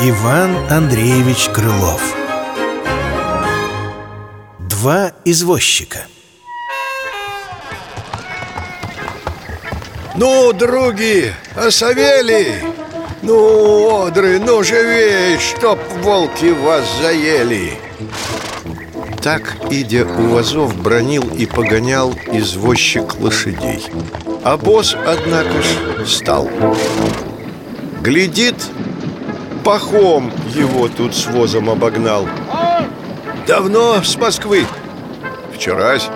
Иван Андреевич Крылов. Два извозчика. Ну, други, а Савелий? Ну, одры, ну живей, чтоб волки вас заели. Так, идя у вазов, бронил и погонял извозчик лошадей. А босс, однако ж, стал Глядит, пахом его тут с возом обогнал. Давно с Москвы? Вчерась.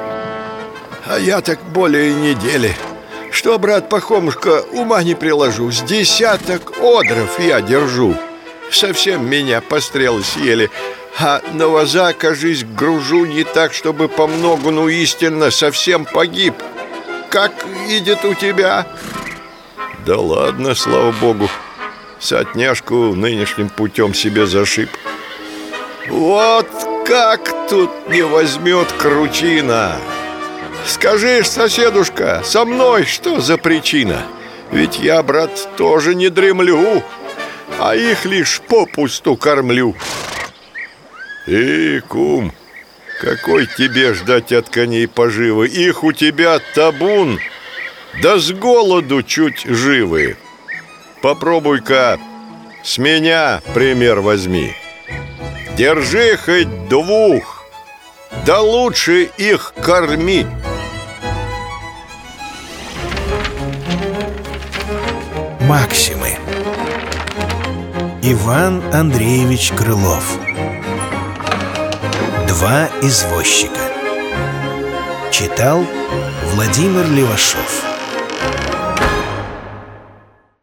А я так более недели Что, брат Пахомушка, ума не приложу. С десяток одров я держу. Совсем меня пострелы съели. А на ваза, кажись, гружу не так, чтобы по многу, ну истинно, совсем погиб. Как идет у тебя? Да ладно, слава богу Сотняшку нынешним путем себе зашиб Вот как тут не возьмет кручина Скажи, соседушка, со мной что за причина? Ведь я, брат, тоже не дремлю А их лишь попусту кормлю Эй, кум, какой тебе ждать от коней поживы? Их у тебя табун Да с голоду чуть живы Попробуй-ка с меня пример возьми. Держи хоть двух Да лучше их корми. Максимы. Иван Андреевич Крылов. Два извозчика. Читал Владимир Левашов